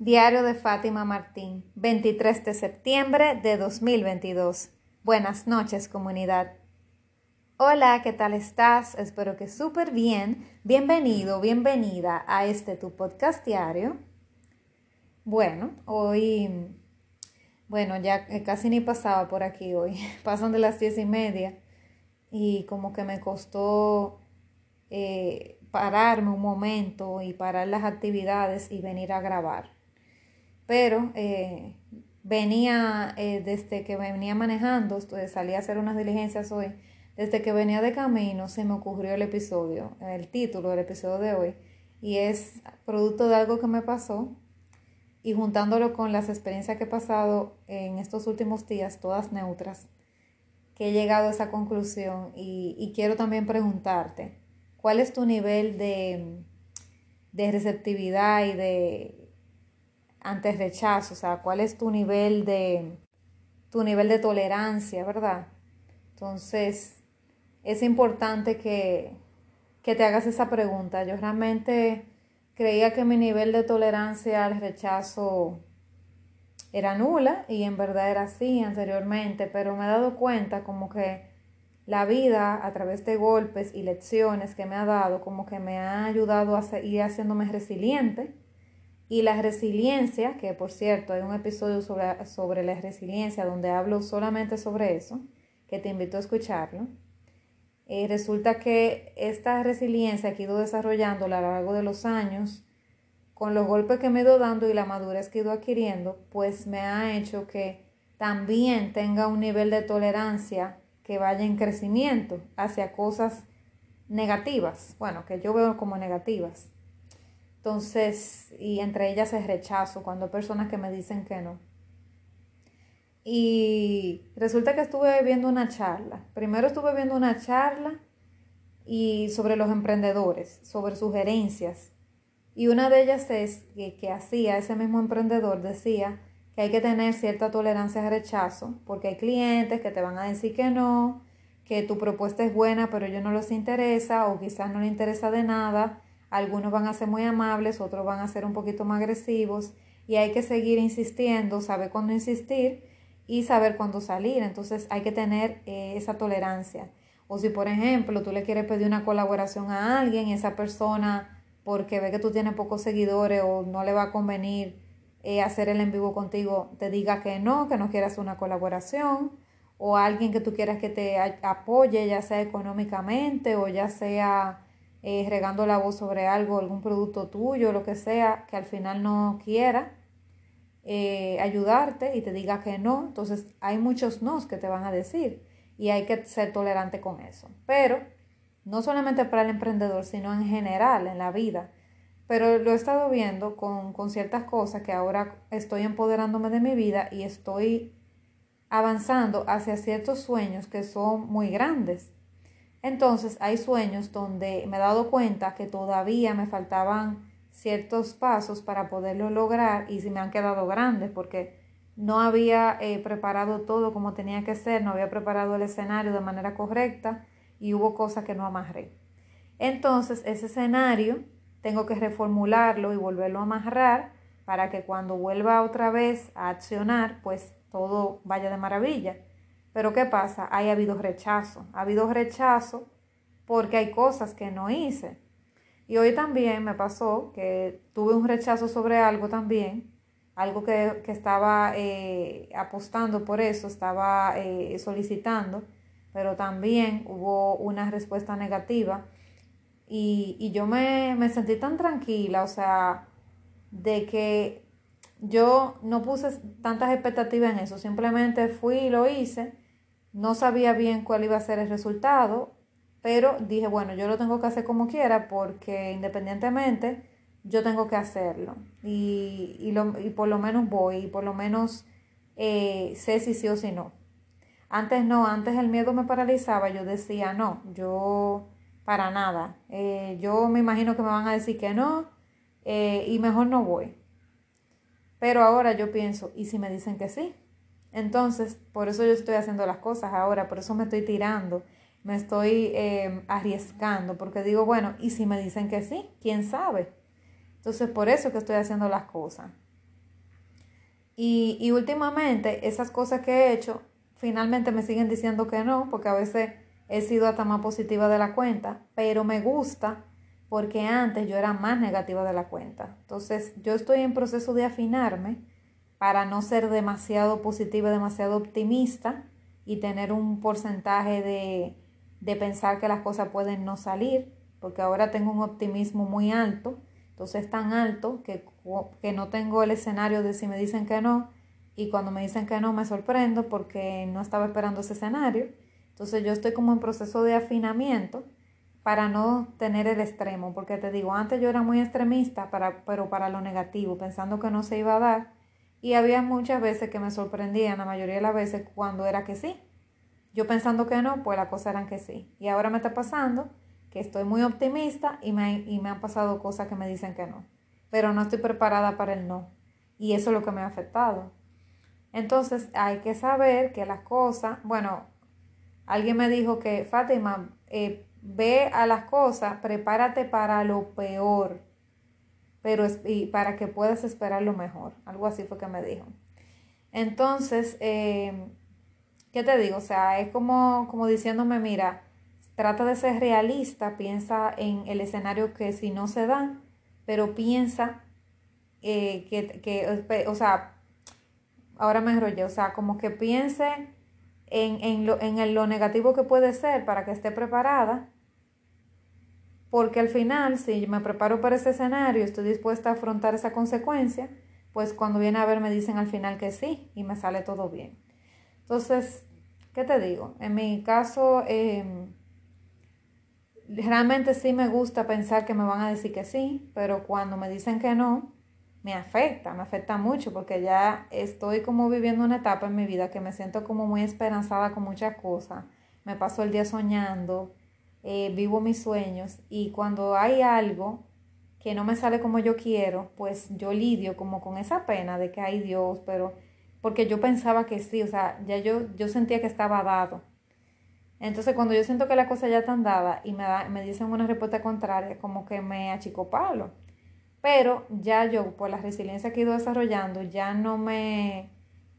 Diario de Fátima Martín, 23 de septiembre de 2022. Buenas noches, comunidad. Hola, ¿qué tal estás? Espero que súper bien. Bienvenido, bienvenida a este tu podcast diario. Bueno, hoy, bueno, ya casi ni pasaba por aquí hoy. Pasan de las diez y media y como que me costó eh, pararme un momento y parar las actividades y venir a grabar. Pero eh, venía eh, desde que venía manejando, salí a hacer unas diligencias hoy, desde que venía de camino se me ocurrió el episodio, el título del episodio de hoy, y es producto de algo que me pasó y juntándolo con las experiencias que he pasado en estos últimos días, todas neutras, que he llegado a esa conclusión y quiero también preguntarte, cuál es tu nivel de, receptividad y de ante rechazo, o sea, cuál es tu nivel de tu nivel de tolerancia, ¿verdad? Entonces, es importante que, que te hagas esa pregunta. Yo realmente creía que mi nivel de tolerancia al rechazo era nula y en verdad era así anteriormente, pero me he dado cuenta como que la vida a través de golpes y lecciones que me ha dado, como que me ha ayudado a ir haciéndome resiliente. Y la resiliencia, que por cierto hay un episodio sobre, sobre la resiliencia donde hablo solamente sobre eso, que te invito a escucharlo. Y resulta que esta resiliencia que he ido desarrollando a lo largo de los años, con los golpes que me he ido dando y la madurez que he ido adquiriendo, pues me ha hecho que también tenga un nivel de tolerancia que vaya en crecimiento hacia cosas negativas, bueno, que yo veo como negativas. Entonces, y entre ellas es rechazo, cuando hay personas que me dicen que no. Y resulta que estuve viendo una charla. Primero estuve viendo una charla y sobre los emprendedores, sobre sugerencias. Y una de ellas es que, hacía ese mismo emprendedor, decía, que hay que tener cierta tolerancia al rechazo, porque hay clientes que te van a decir que no, que tu propuesta es buena, pero a ellos no les interesa, o quizás no les interesa de nada. Algunos van a ser muy amables, otros van a ser un poquito más agresivos, y hay que seguir insistiendo, saber cuándo insistir y saber cuándo salir. Entonces hay que tener eh, esa tolerancia. O si, por ejemplo, tú le quieres pedir una colaboración a alguien y esa persona, porque ve que tú tienes pocos seguidores o no le va a convenir, eh, hacer el en vivo contigo te diga que no, que no quieras una colaboración, o alguien que tú quieras que te apoye, ya sea económicamente o ya sea eh, regando la voz sobre algo, algún producto tuyo, lo que sea, que al final no quiera eh, ayudarte y te diga que no. Entonces hay muchos nos que te van a decir y hay que ser tolerante con eso. Pero no solamente para el emprendedor, sino en general en la vida. Pero lo he estado viendo con, con ciertas cosas que ahora estoy empoderándome de mi vida y estoy avanzando hacia ciertos sueños que son muy grandes. Entonces hay sueños donde me he dado cuenta que todavía me faltaban ciertos pasos para poderlo lograr y se me han quedado grandes porque no había eh, preparado todo como tenía que ser, no había preparado el escenario de manera correcta y hubo cosas que no amarré. Entonces ese escenario tengo que reformularlo y volverlo a amarrar para que cuando vuelva otra vez a accionar, pues todo vaya de maravilla. Pero ¿qué pasa? Hay habido rechazo. Ha habido rechazo porque hay cosas que no hice. Y hoy también me pasó que tuve un rechazo sobre algo también, algo que, estaba eh, apostando por eso, estaba eh, solicitando, pero también hubo una respuesta negativa y, yo me, me, sentí tan tranquila, o sea, de que yo no puse tantas expectativas en eso, simplemente fui y lo hice, no sabía bien cuál iba a ser el resultado, pero dije, bueno, yo lo tengo que hacer como quiera porque independientemente yo tengo que hacerlo y, y, lo, y por lo menos voy y por lo menos eh, sé si sí o si no. Antes no, antes el miedo me paralizaba, yo decía, no, yo para nada. Eh, yo me imagino que me van a decir que no eh, y mejor no voy. Pero ahora yo pienso, ¿y si me dicen que sí? Entonces, por eso yo estoy haciendo las cosas ahora, por eso me estoy tirando, me estoy eh, arriesgando, porque digo, bueno, ¿y si me dicen que sí? ¿Quién sabe? Entonces, por eso que estoy haciendo las cosas. Y, y últimamente esas cosas que he hecho finalmente me siguen diciendo que no, porque a veces he sido hasta más positiva de la cuenta, pero me gusta porque antes yo era más negativa de la cuenta. Entonces yo estoy en proceso de afinarme para no ser demasiado positiva, demasiado optimista y tener un porcentaje de, de pensar que las cosas pueden no salir, porque ahora tengo un optimismo muy alto, entonces tan alto que, que no tengo el escenario de si me dicen que no, y cuando me dicen que no me sorprendo porque no estaba esperando ese escenario. Entonces yo estoy como en proceso de afinamiento para no tener el extremo, porque te digo, antes yo era muy extremista, para, pero para lo negativo, pensando que no se iba a dar, y había muchas veces que me sorprendían, la mayoría de las veces, cuando era que sí. Yo pensando que no, pues las cosas eran que sí. Y ahora me está pasando que estoy muy optimista y me, y me han pasado cosas que me dicen que no, pero no estoy preparada para el no. Y eso es lo que me ha afectado. Entonces hay que saber que las cosas, bueno, alguien me dijo que Fátima, eh, ve a las cosas, prepárate para lo peor, pero y para que puedas esperar lo mejor. Algo así fue que me dijo. Entonces, eh, ¿qué te digo? O sea, es como, como diciéndome, mira, trata de ser realista, piensa en el escenario que si no se da, pero piensa eh, que, que, o sea, ahora me enrollé, o sea, como que piense en, en, lo, en lo negativo que puede ser para que esté preparada, porque al final, si me preparo para ese escenario, estoy dispuesta a afrontar esa consecuencia, pues cuando viene a ver me dicen al final que sí y me sale todo bien. Entonces, ¿qué te digo? En mi caso, em, realmente sí me gusta pensar que me van a decir que sí, pero cuando me dicen que no, me afecta, me afecta mucho porque ya estoy como viviendo una etapa en mi vida que me siento como muy esperanzada con muchas cosas. Me paso el día soñando, eh, vivo mis sueños y cuando hay algo que no me sale como yo quiero, pues yo lidio como con esa pena de que hay Dios, pero porque yo pensaba que sí, o sea, ya yo, yo sentía que estaba dado. Entonces cuando yo siento que la cosa ya está dada y me, da, me dicen una respuesta contraria, como que me achicopalo pero ya yo, por la resiliencia que he ido desarrollando, ya no me,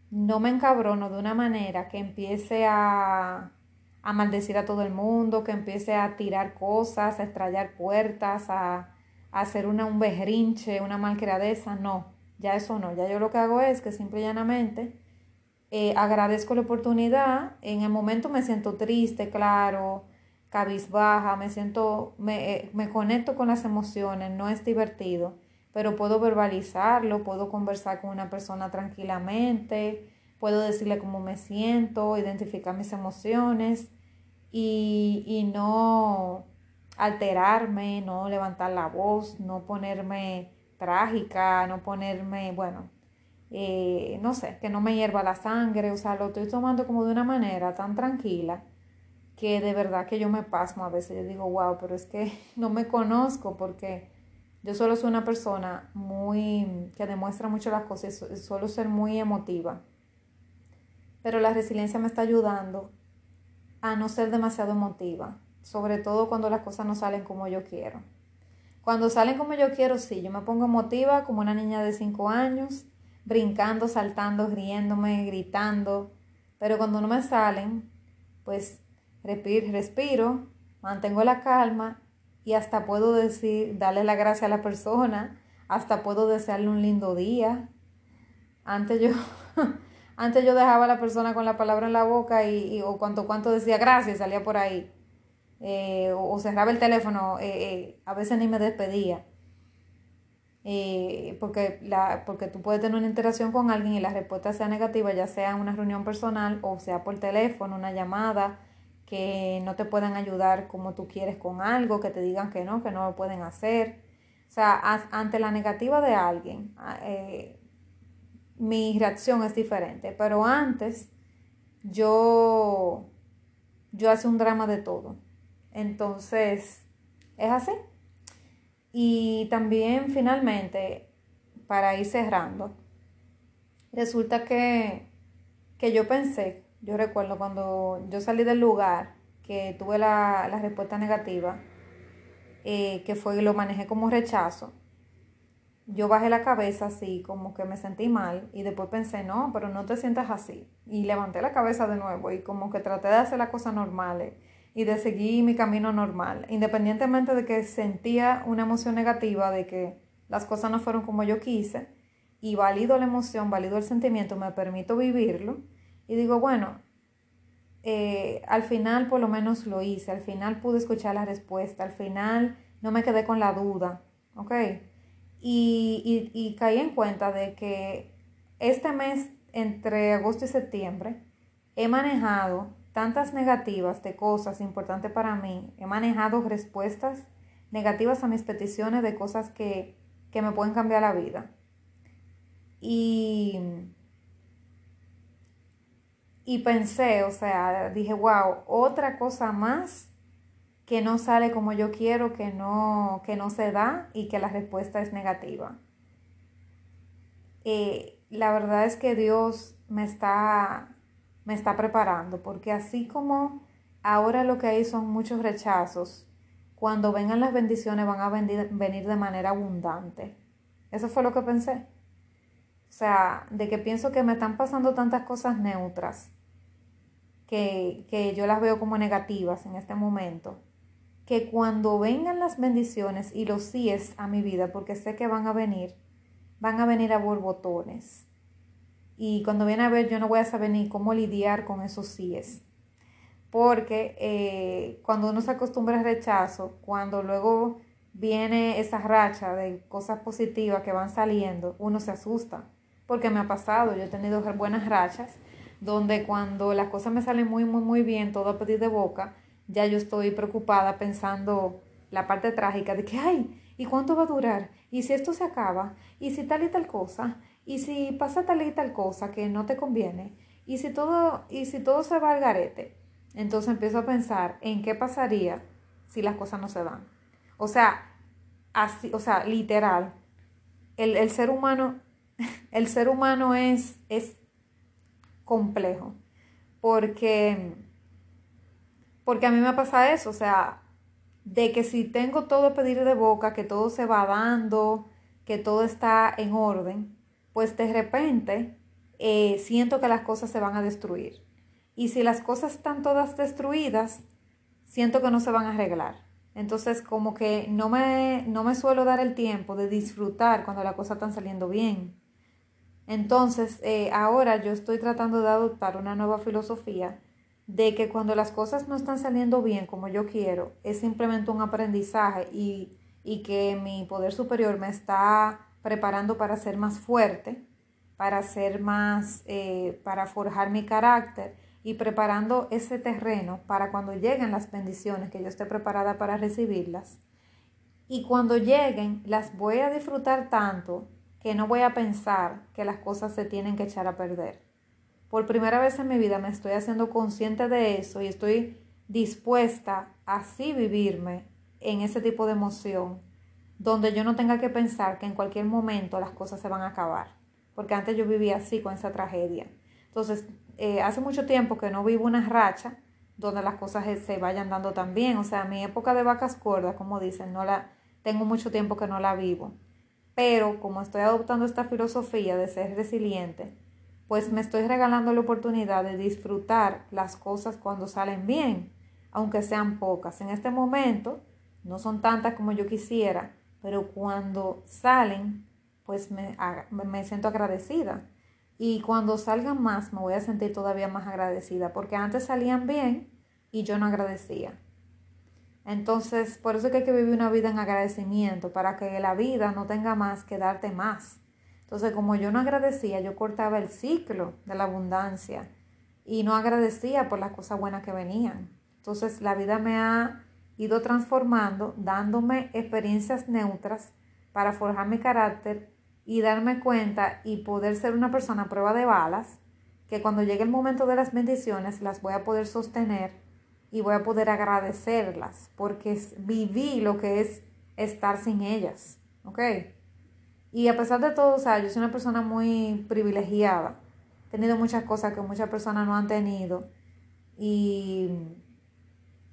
no me encabrono de una manera que empiece a, a maldecir a todo el mundo, que empiece a tirar cosas, a estrellar puertas, a, hacer una, un berrinche, una malcriadeza. No, ya eso no. Ya yo lo que hago es que simple y llanamente eh, agradezco la oportunidad. En el momento me siento triste, claro, cabizbaja, me siento, me, eh, me conecto con las emociones, no es divertido, pero puedo verbalizarlo, puedo conversar con una persona tranquilamente, puedo decirle cómo me siento, identificar mis emociones y, y no alterarme, no levantar la voz, no ponerme trágica, no ponerme, bueno, eh, no sé, que no me hierva la sangre, o sea, lo estoy tomando como de una manera tan tranquila que de verdad que yo me pasmo a veces. Yo digo, wow, pero es que no me conozco porque yo solo soy una persona muy que demuestra mucho las cosas, suelo ser muy emotiva. Pero la resiliencia me está ayudando a no ser demasiado emotiva, sobre todo cuando las cosas no salen como yo quiero. Cuando salen como yo quiero, sí, yo me pongo emotiva como una niña de 5 años, brincando, saltando, riéndome, gritando, pero cuando no me salen, pues respiro, respiro, mantengo la calma y hasta puedo decir, darle la gracia a la persona, hasta puedo desearle un lindo día. Antes yo, antes yo dejaba a la persona con la palabra en la boca y, o cuanto cuanto decía gracias, salía por ahí. Eh, o, cerraba el teléfono, eh, eh, a veces ni me despedía. porque, la, porque tú puedes tener una interacción con alguien y la respuesta sea negativa, ya sea en una reunión personal o sea por teléfono, una llamada, que no te puedan ayudar como tú quieres con algo, que te digan que no, que no lo pueden hacer. O sea, ante la negativa de alguien, eh, mi reacción es diferente. Pero antes yo, yo hacía un drama de todo. Entonces, es así. Y también finalmente, para ir cerrando, resulta que, que yo pensé yo recuerdo cuando yo salí del lugar, que tuve la, respuesta negativa, eh, que fue lo manejé como rechazo. Yo bajé la cabeza así, como que me sentí mal y después pensé, no, pero no te sientas así. Y levanté la cabeza de nuevo y como que traté de hacer las cosas normales y de seguir mi camino normal, independientemente de que sentía una emoción negativa de que las cosas no fueron como yo quise y valido la emoción, valido el sentimiento, me permito vivirlo y digo, bueno, eh, al final por lo menos lo hice, al final pude escuchar la respuesta, al final no me quedé con la duda, ¿ok? Y, y, y caí en cuenta de que este mes, entre agosto y septiembre, he manejado tantas negativas de cosas importantes para mí, he manejado respuestas negativas a mis peticiones de cosas que, que me pueden cambiar la vida. Y, y pensé, o sea, dije, wow, otra cosa más que no sale como yo quiero, que no, que no se da y que la respuesta es negativa. Eh, la verdad es que Dios me está me está preparando, porque así como ahora lo que hay son muchos rechazos, cuando vengan las bendiciones van a venir, de manera abundante. Eso fue lo que pensé. O sea, de que pienso que me están pasando tantas cosas neutras, que, que yo las veo como negativas en este momento, que cuando vengan las bendiciones y los síes a mi vida, porque sé que van a venir, van a venir a borbotones y cuando viene a ver yo no voy a saber ni cómo lidiar con esos síes. Porque eh, cuando uno se acostumbra al rechazo, cuando luego viene esa racha de cosas positivas que van saliendo, uno se asusta. Porque me ha pasado, yo he tenido buenas rachas donde cuando las cosas me salen muy, muy, muy bien, todo a pedir de boca, ya yo estoy preocupada pensando la parte trágica de que, ay, ¿y cuánto va a durar? ¿Y si esto se acaba? ¿Y si tal y tal cosa? Y si pasa tal y tal cosa que no te conviene, y si todo, y si todo se va al garete, entonces empiezo a pensar en qué pasaría si las cosas no se dan. O sea, así, o sea, literal, el, el ser humano, el ser humano es, es complejo. Porque, porque a mí me pasa eso, o sea, de que si tengo todo a pedir de boca, que todo se va dando, que todo está en orden, pues de repente eh, siento que las cosas se van a destruir. Y si las cosas están todas destruidas, siento que no se van a arreglar. Entonces, como que no me, no me suelo dar el tiempo de disfrutar cuando las cosas están saliendo bien. Entonces, eh, ahora yo estoy tratando de adoptar una nueva filosofía de que cuando las cosas no están saliendo bien como yo quiero, es simplemente un aprendizaje y, y que mi poder superior me está preparando para ser más fuerte, para ser más, eh, para forjar mi carácter y preparando ese terreno para cuando lleguen las bendiciones, que yo esté preparada para recibirlas. Y cuando lleguen, las voy a disfrutar tanto que no voy a pensar que las cosas se tienen que echar a perder. Por primera vez en mi vida me estoy haciendo consciente de eso y estoy dispuesta a así vivirme en ese tipo de emoción donde yo no tenga que pensar que en cualquier momento las cosas se van a acabar, porque antes yo vivía así con esa tragedia. Entonces, eh, hace mucho tiempo que no vivo una racha donde las cosas se vayan dando tan bien, o sea, mi época de vacas gordas, como dicen, no la tengo mucho tiempo que no la vivo. Pero como estoy adoptando esta filosofía de ser resiliente, pues me estoy regalando la oportunidad de disfrutar las cosas cuando salen bien, aunque sean pocas. En este momento no son tantas como yo quisiera, pero cuando salen, pues me, me siento agradecida. Y cuando salgan más, me voy a sentir todavía más agradecida, porque antes salían bien y yo no agradecía. Entonces, por eso es que hay que vivir una vida en agradecimiento, para que la vida no tenga más que darte más. Entonces, como yo no agradecía, yo cortaba el ciclo de la abundancia y no agradecía por las cosas buenas que venían. Entonces, la vida me ha ido transformando, dándome experiencias neutras para forjar mi carácter y darme cuenta y poder ser una persona a prueba de balas, que cuando llegue el momento de las bendiciones las voy a poder sostener y voy a poder agradecerlas, porque viví lo que es estar sin ellas, ¿ok? Y a pesar de todo, o sea, yo soy una persona muy privilegiada, he tenido muchas cosas que muchas personas no han tenido y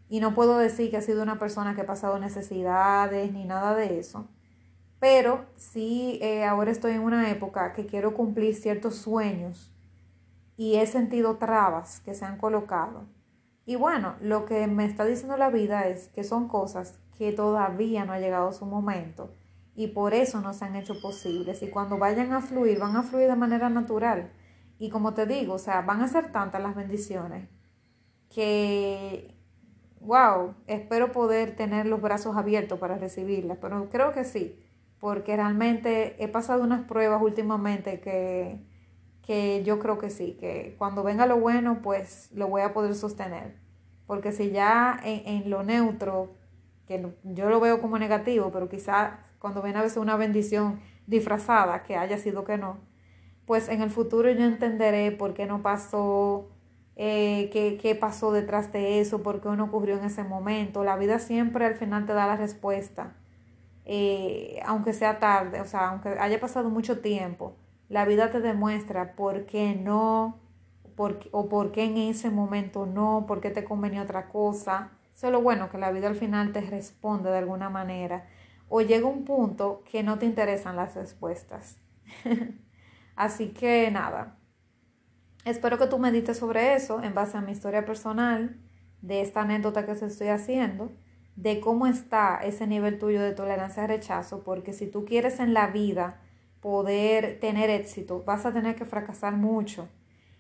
y no puedo decir que ha sido una persona que ha pasado necesidades ni nada de eso. Pero sí, eh, ahora estoy en una época que quiero cumplir ciertos sueños y he sentido trabas que se han colocado. Y bueno, lo que me está diciendo la vida es que son cosas que todavía no ha llegado su momento y por eso no se han hecho posibles. Y cuando vayan a fluir, van a fluir de manera natural. Y como te digo, o sea, van a ser tantas las bendiciones que, wow, espero poder tener los brazos abiertos para recibirlas. Pero creo que sí, porque realmente he pasado unas pruebas últimamente que, que yo creo que sí, que cuando venga lo bueno, pues lo voy a poder sostener. Porque si ya en, en lo neutro, que yo lo veo como negativo, pero quizás cuando viene a veces una bendición disfrazada, que haya sido que no, pues en el futuro yo entenderé por qué no pasó, eh, qué, pasó detrás de eso, por qué no ocurrió en ese momento. La vida siempre al final te da la respuesta, eh, aunque sea tarde, o sea, aunque haya pasado mucho tiempo, la vida te demuestra por qué no, por, o por qué en ese momento no, por qué te convenía otra cosa. Eso es lo bueno, que la vida al final te responde de alguna manera o llega un punto que no te interesan las respuestas. Así que nada, espero que tú medites sobre eso en base a mi historia personal, de esta anécdota que se estoy haciendo, de cómo está ese nivel tuyo de tolerancia al rechazo, porque si tú quieres en la vida poder tener éxito, vas a tener que fracasar mucho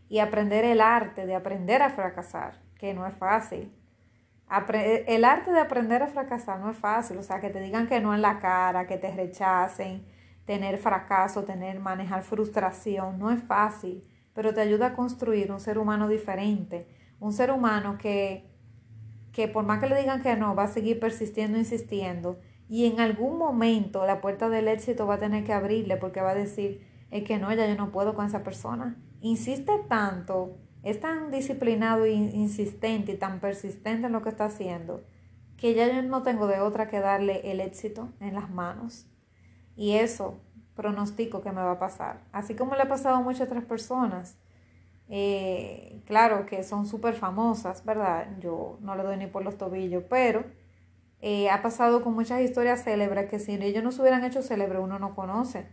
y aprender el arte de aprender a fracasar, que no es fácil el arte de aprender a fracasar no es fácil, o sea, que te digan que no en la cara, que te rechacen, tener fracaso, tener, manejar frustración, no es fácil, pero te ayuda a construir un ser humano diferente, un ser humano que, que por más que le digan que no, va a seguir persistiendo, insistiendo, y en algún momento la puerta del éxito va a tener que abrirle porque va a decir, es que no, ya yo no puedo con esa persona. Insiste tanto es tan disciplinado e insistente y tan persistente en lo que está haciendo que ya yo no tengo de otra que darle el éxito en las manos. Y eso pronostico que me va a pasar. Así como le ha pasado a muchas otras personas. Eh, claro que son súper famosas, ¿verdad? Yo no le doy ni por los tobillos, pero eh, ha pasado con muchas historias célebres que si ellos no se hubieran hecho célebres, uno no conoce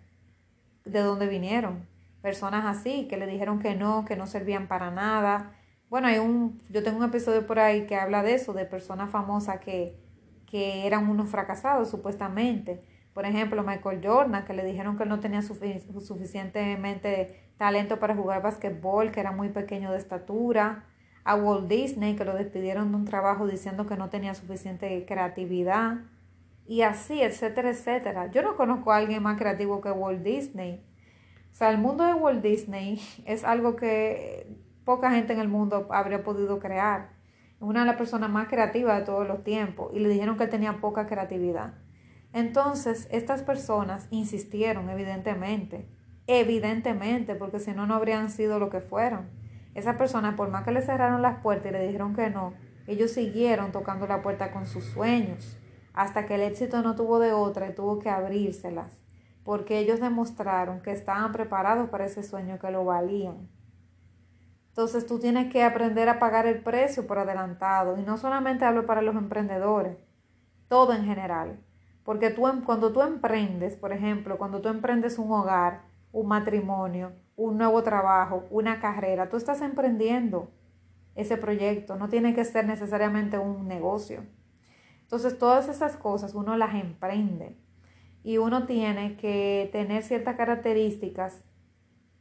de dónde vinieron personas así que le dijeron que no, que no servían para nada. Bueno, hay un, yo tengo un episodio por ahí que habla de eso, de personas famosas que, que eran unos fracasados supuestamente. Por ejemplo, Michael Jordan, que le dijeron que no tenía suficientemente talento para jugar basquetbol, que era muy pequeño de estatura. A Walt Disney, que lo despidieron de un trabajo diciendo que no tenía suficiente creatividad. Y así, etcétera, etcétera. Yo no conozco a alguien más creativo que Walt Disney. O sea, el mundo de Walt Disney es algo que poca gente en el mundo habría podido crear. Una de las personas más creativas de todos los tiempos y le dijeron que él tenía poca creatividad. Entonces, estas personas insistieron, evidentemente, evidentemente, porque si no, no habrían sido lo que fueron. Esas personas, por más que le cerraron las puertas y le dijeron que no, ellos siguieron tocando la puerta con sus sueños, hasta que el éxito no tuvo de otra y tuvo que abrírselas porque ellos demostraron que estaban preparados para ese sueño, que lo valían. Entonces tú tienes que aprender a pagar el precio por adelantado. Y no solamente hablo para los emprendedores, todo en general. Porque tú, em, cuando tú emprendes, por ejemplo, cuando tú emprendes un hogar, un matrimonio, un nuevo trabajo, una carrera, tú estás emprendiendo ese proyecto. No tiene que ser necesariamente un negocio. Entonces todas esas cosas uno las emprende y uno tiene que tener ciertas características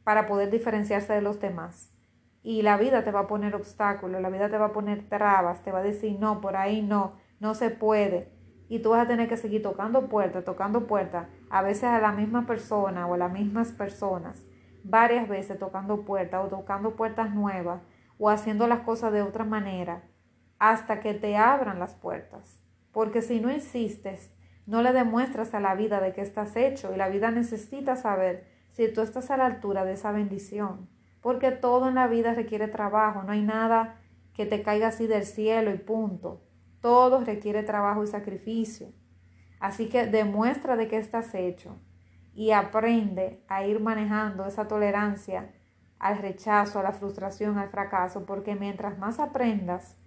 para poder diferenciarse de los demás. Y la vida te va a poner obstáculos, la vida te va a poner trabas, te va a decir no, por ahí no, no se puede. Y tú vas a tener que seguir tocando puertas, tocando puertas, a veces a la misma persona o a las mismas personas, varias veces tocando puertas o tocando puertas nuevas o haciendo las cosas de otra manera, hasta que te abran las puertas. Porque si no insistes, no le demuestras a la vida de qué estás hecho y la vida necesita saber si tú estás a la altura de esa bendición. Porque todo en la vida requiere trabajo, no hay nada que te caiga así del cielo y punto. Todo requiere trabajo y sacrificio. Así que demuestra de qué estás hecho y aprende a ir manejando esa tolerancia al rechazo, a la frustración, al fracaso, porque mientras más aprendas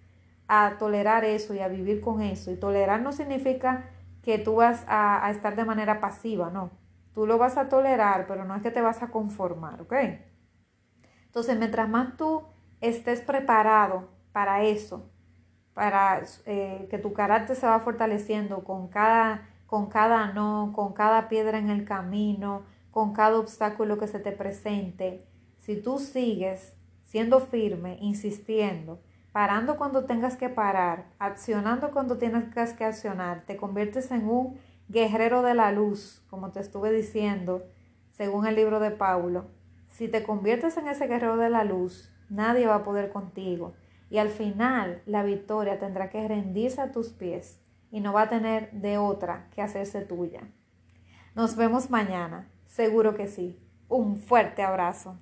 a tolerar eso y a vivir con eso, y tolerar no significa que tú vas a, estar de manera pasiva, no. Tú lo vas a tolerar, pero no es que te vas a conformar, ¿ok? Entonces, mientras más tú estés preparado para eso, para eh, que tu carácter se va fortaleciendo con cada, con cada no, con cada piedra en el camino, con cada obstáculo que se te presente, si tú sigues siendo firme, insistiendo, parando cuando tengas que parar, accionando cuando tienes que accionar, te conviertes en un guerrero de la luz, como te estuve diciendo, según el libro de Paulo. Si te conviertes en ese guerrero de la luz, nadie va a poder contigo. Y al final la victoria tendrá que rendirse a tus pies y no va a tener de otra que hacerse tuya. Nos vemos mañana, seguro que sí. Un fuerte abrazo.